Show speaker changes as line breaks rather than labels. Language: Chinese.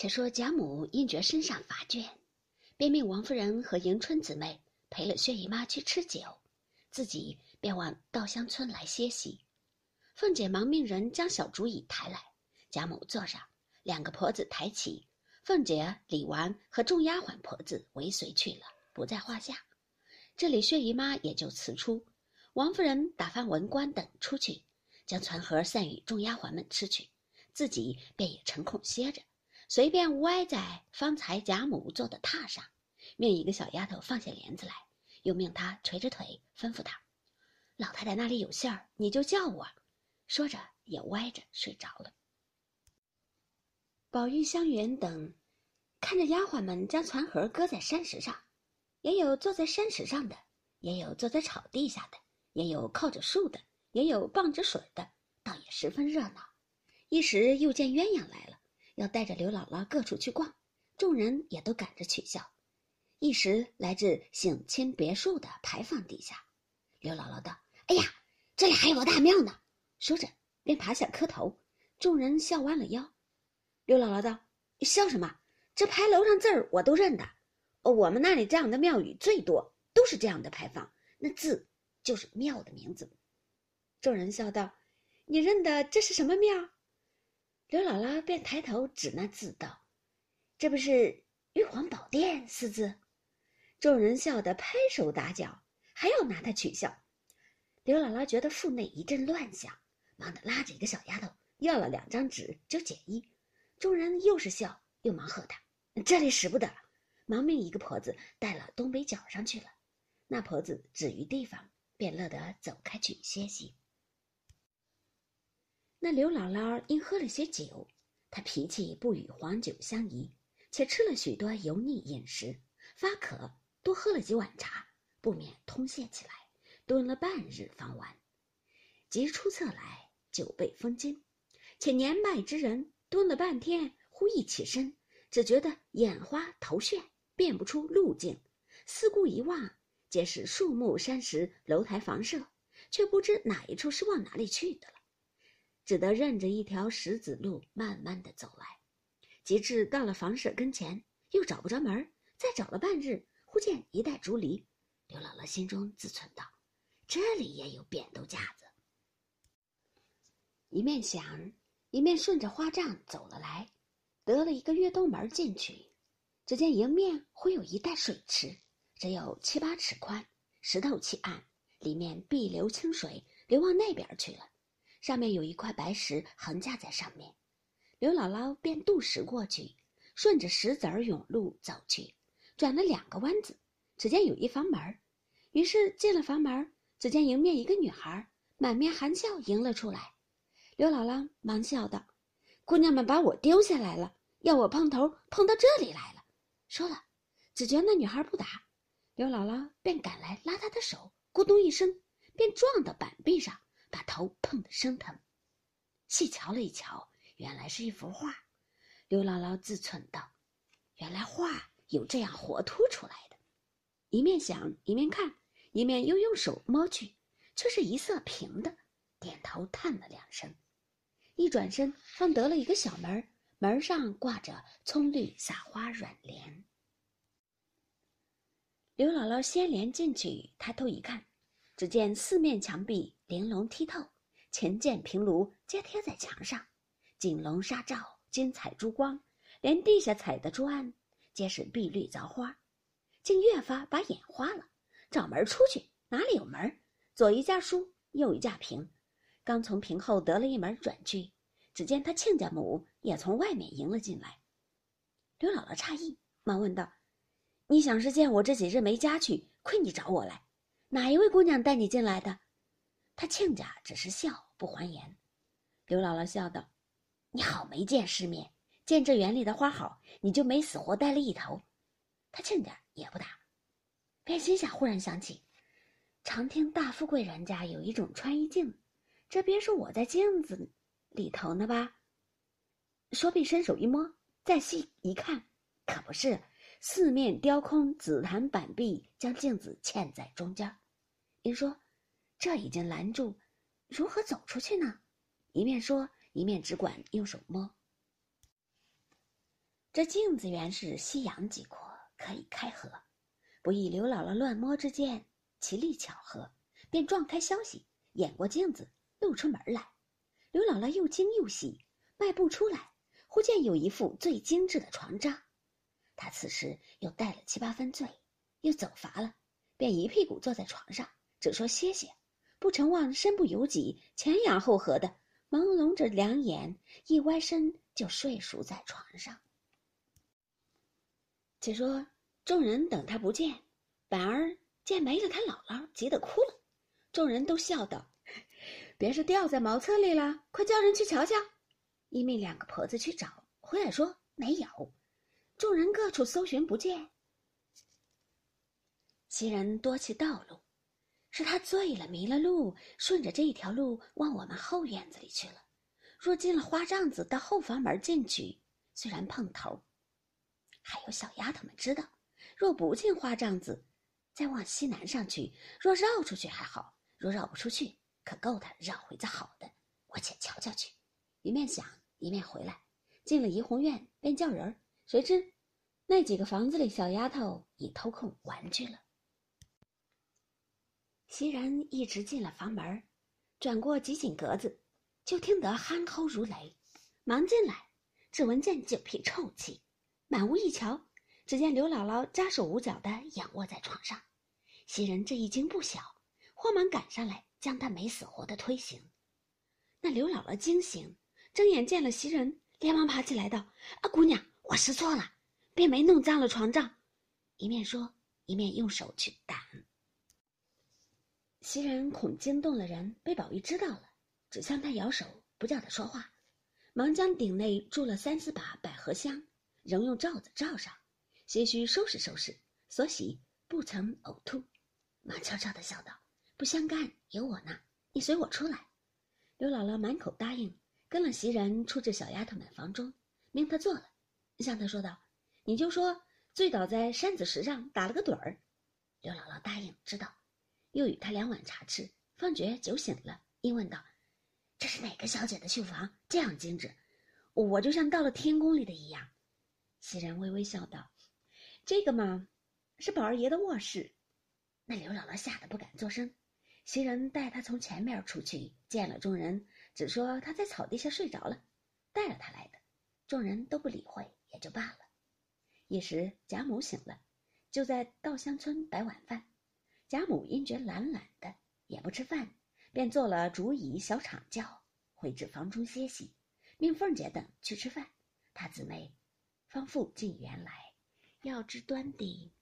且说贾母因觉身上乏倦，便命王夫人和迎春姊妹陪了薛姨妈去吃酒，自己便往稻香村来歇息。凤姐忙命人将小竹椅抬来，贾母坐上，两个婆子抬起，凤姐、李纨和众丫鬟婆子尾随去了，不在话下。这里薛姨妈也就辞出，王夫人打发文官等出去，将船盒散与众丫鬟们吃去，自己便也成空歇着。随便歪在方才贾母坐的榻上，命一个小丫头放下帘子来，又命她垂着腿，吩咐她：“老太太那里有信儿，你就叫我。”说着也歪着睡着了。宝玉、香云等看着丫鬟们将船盒搁在山石上，也有坐在山石上的，也有坐在草地下的，也有靠着树的，也有傍着水的，倒也十分热闹。一时又见鸳鸯来了。要带着刘姥姥各处去逛，众人也都赶着取笑。一时来至省亲别墅的牌坊底下，刘姥姥道：“哎呀，这里还有个大庙呢！”说着便爬下磕头。众人笑弯了腰。刘姥姥道：“笑什么？这牌楼上字儿我都认得。我们那里这样的庙宇最多，都是这样的牌坊，那字就是庙的名字。”众人笑道：“你认得这是什么庙？”刘姥姥便抬头指那字道：“这不是玉皇宝殿四字？”众人笑得拍手打脚，还要拿他取笑。刘姥姥觉得腹内一阵乱响，忙得拉着一个小丫头要了两张纸就解衣。众人又是笑又忙喝他：“这里使不得！”忙命一个婆子带了东北角上去了。那婆子止于地方，便乐得走开去歇息。那刘姥姥因喝了些酒，她脾气不与黄酒相宜，且吃了许多油腻饮食，发渴，多喝了几碗茶，不免通泄起来，蹲了半日方完。即出侧来，酒被封金，且年迈之人蹲了半天，忽一起身，只觉得眼花头眩，辨不出路径，四顾一望，皆是树木山石、楼台房舍，却不知哪一处是往哪里去的了。只得任着一条石子路慢慢的走来，及至到了房舍跟前，又找不着门再找了半日，忽见一袋竹篱，刘姥姥心中自忖道：“这里也有扁豆架子。”一面想，一面顺着花帐走了来，得了一个月洞门进去，只见迎面忽有一袋水池，只有七八尺宽，石头砌岸，里面碧流清水流往那边去了。上面有一块白石横架在上面，刘姥姥便渡石过去，顺着石子儿甬路走去，转了两个弯子，只见有一房门于是进了房门只见迎面一个女孩满面含笑迎了出来。刘姥姥忙笑道：“姑娘们把我丢下来了，要我碰头碰到这里来了。”说了，只觉那女孩不答，刘姥姥便赶来拉她的手，咕咚一声，便撞到板壁上。把头碰得生疼，细瞧了一瞧，原来是一幅画。刘姥姥自忖道：“原来画有这样活凸出来的。”一面想，一面看，一面又用手摸去，却是一色平的，点头叹了两声。一转身，方得了一个小门，门上挂着葱绿撒花软帘。刘姥姥掀帘进去，抬头一看。只见四面墙壁玲珑剔透，前涧平炉皆贴在墙上，锦笼纱罩，金彩珠光，连地下踩的砖皆是碧绿凿花，竟越发把眼花了。找门出去，哪里有门？左一架书，右一架屏，刚从屏后得了一门转去，只见他亲家母也从外面迎了进来。刘姥姥诧异，忙问道：“你想是见我这几日没家去，亏你找我来？”哪一位姑娘带你进来的？他亲家只是笑不还言。刘姥姥笑道：“你好没见世面，见这园里的花好，你就没死活带了一头。”他亲家也不答，便心下忽然想起，常听大富贵人家有一种穿衣镜，这别说我在镜子里头呢吧？说毕伸手一摸，再细一看，可不是。四面雕空紫檀板壁，将镜子嵌在中间。因说：“这已经拦住，如何走出去呢？”一面说，一面只管用手摸。这镜子原是西洋极阔，可以开合，不意刘姥姥乱摸之间，其力巧合，便撞开消息，掩过镜子，露出门来。刘姥姥又惊又喜，迈步出来，忽见有一副最精致的床帐。他此时又带了七八分醉，又走乏了，便一屁股坐在床上，只说歇歇，不成望身不由己，前仰后合的，朦胧着两眼，一歪身就睡熟在床上。且说众人等他不见，反而见没了他姥姥，急得哭了。众人都笑道。别是掉在茅厕里了，快叫人去瞧瞧。一命两个婆子去找，回来说没有。众人各处搜寻不见。袭人多其道路，是他醉了迷了路，顺着这条路往我们后院子里去了。若进了花帐子，到后房门进去，虽然碰头，还有小丫头们知道；若不进花帐子，再往西南上去，若绕出去还好；若绕不出去，可够他绕回子好的，我且瞧瞧去。一面想，一面回来，进了怡红院，便叫人儿。谁知那几个房子里小丫头已偷空玩去了。袭人一直进了房门，转过几紧格子，就听得鼾吼如雷，忙进来，只闻见酒屁臭气，满屋一瞧，只见刘姥姥扎手捂脚的仰卧在床上。袭人这一惊不小，慌忙赶上来。将她没死活的推醒，那刘姥姥惊醒，睁眼见了袭人，连忙爬起来道：“啊，姑娘，我失错了，便没弄脏了床帐。”一面说，一面用手去挡。袭人恐惊动了人，被宝玉知道了，只向他摇手，不叫他说话，忙将顶内住了三四把百合香，仍用罩子罩上，些许收拾收拾，所喜不曾呕吐，忙悄悄的笑道。不相干，有我呢。你随我出来。刘姥姥满口答应，跟了袭人出至小丫头们房中，命她坐了，向他说道：“你就说醉倒在扇子石上，打了个盹儿。”刘姥姥答应，知道，又与他两碗茶吃，方觉酒醒了，应问道：“这是哪个小姐的绣房？这样精致，我就像到了天宫里的一样。”袭人微微笑道：“这个嘛，是宝二爷的卧室。”那刘姥姥吓得不敢作声。袭人带他从前面出去，见了众人，只说他在草地下睡着了，带了他来的。众人都不理会，也就罢了。一时贾母醒了，就在稻香村摆晚饭。贾母因觉懒懒的，也不吃饭，便做了竹椅小场轿，回至房中歇息，命凤姐等去吃饭。她姊妹方复进园来，要知端地。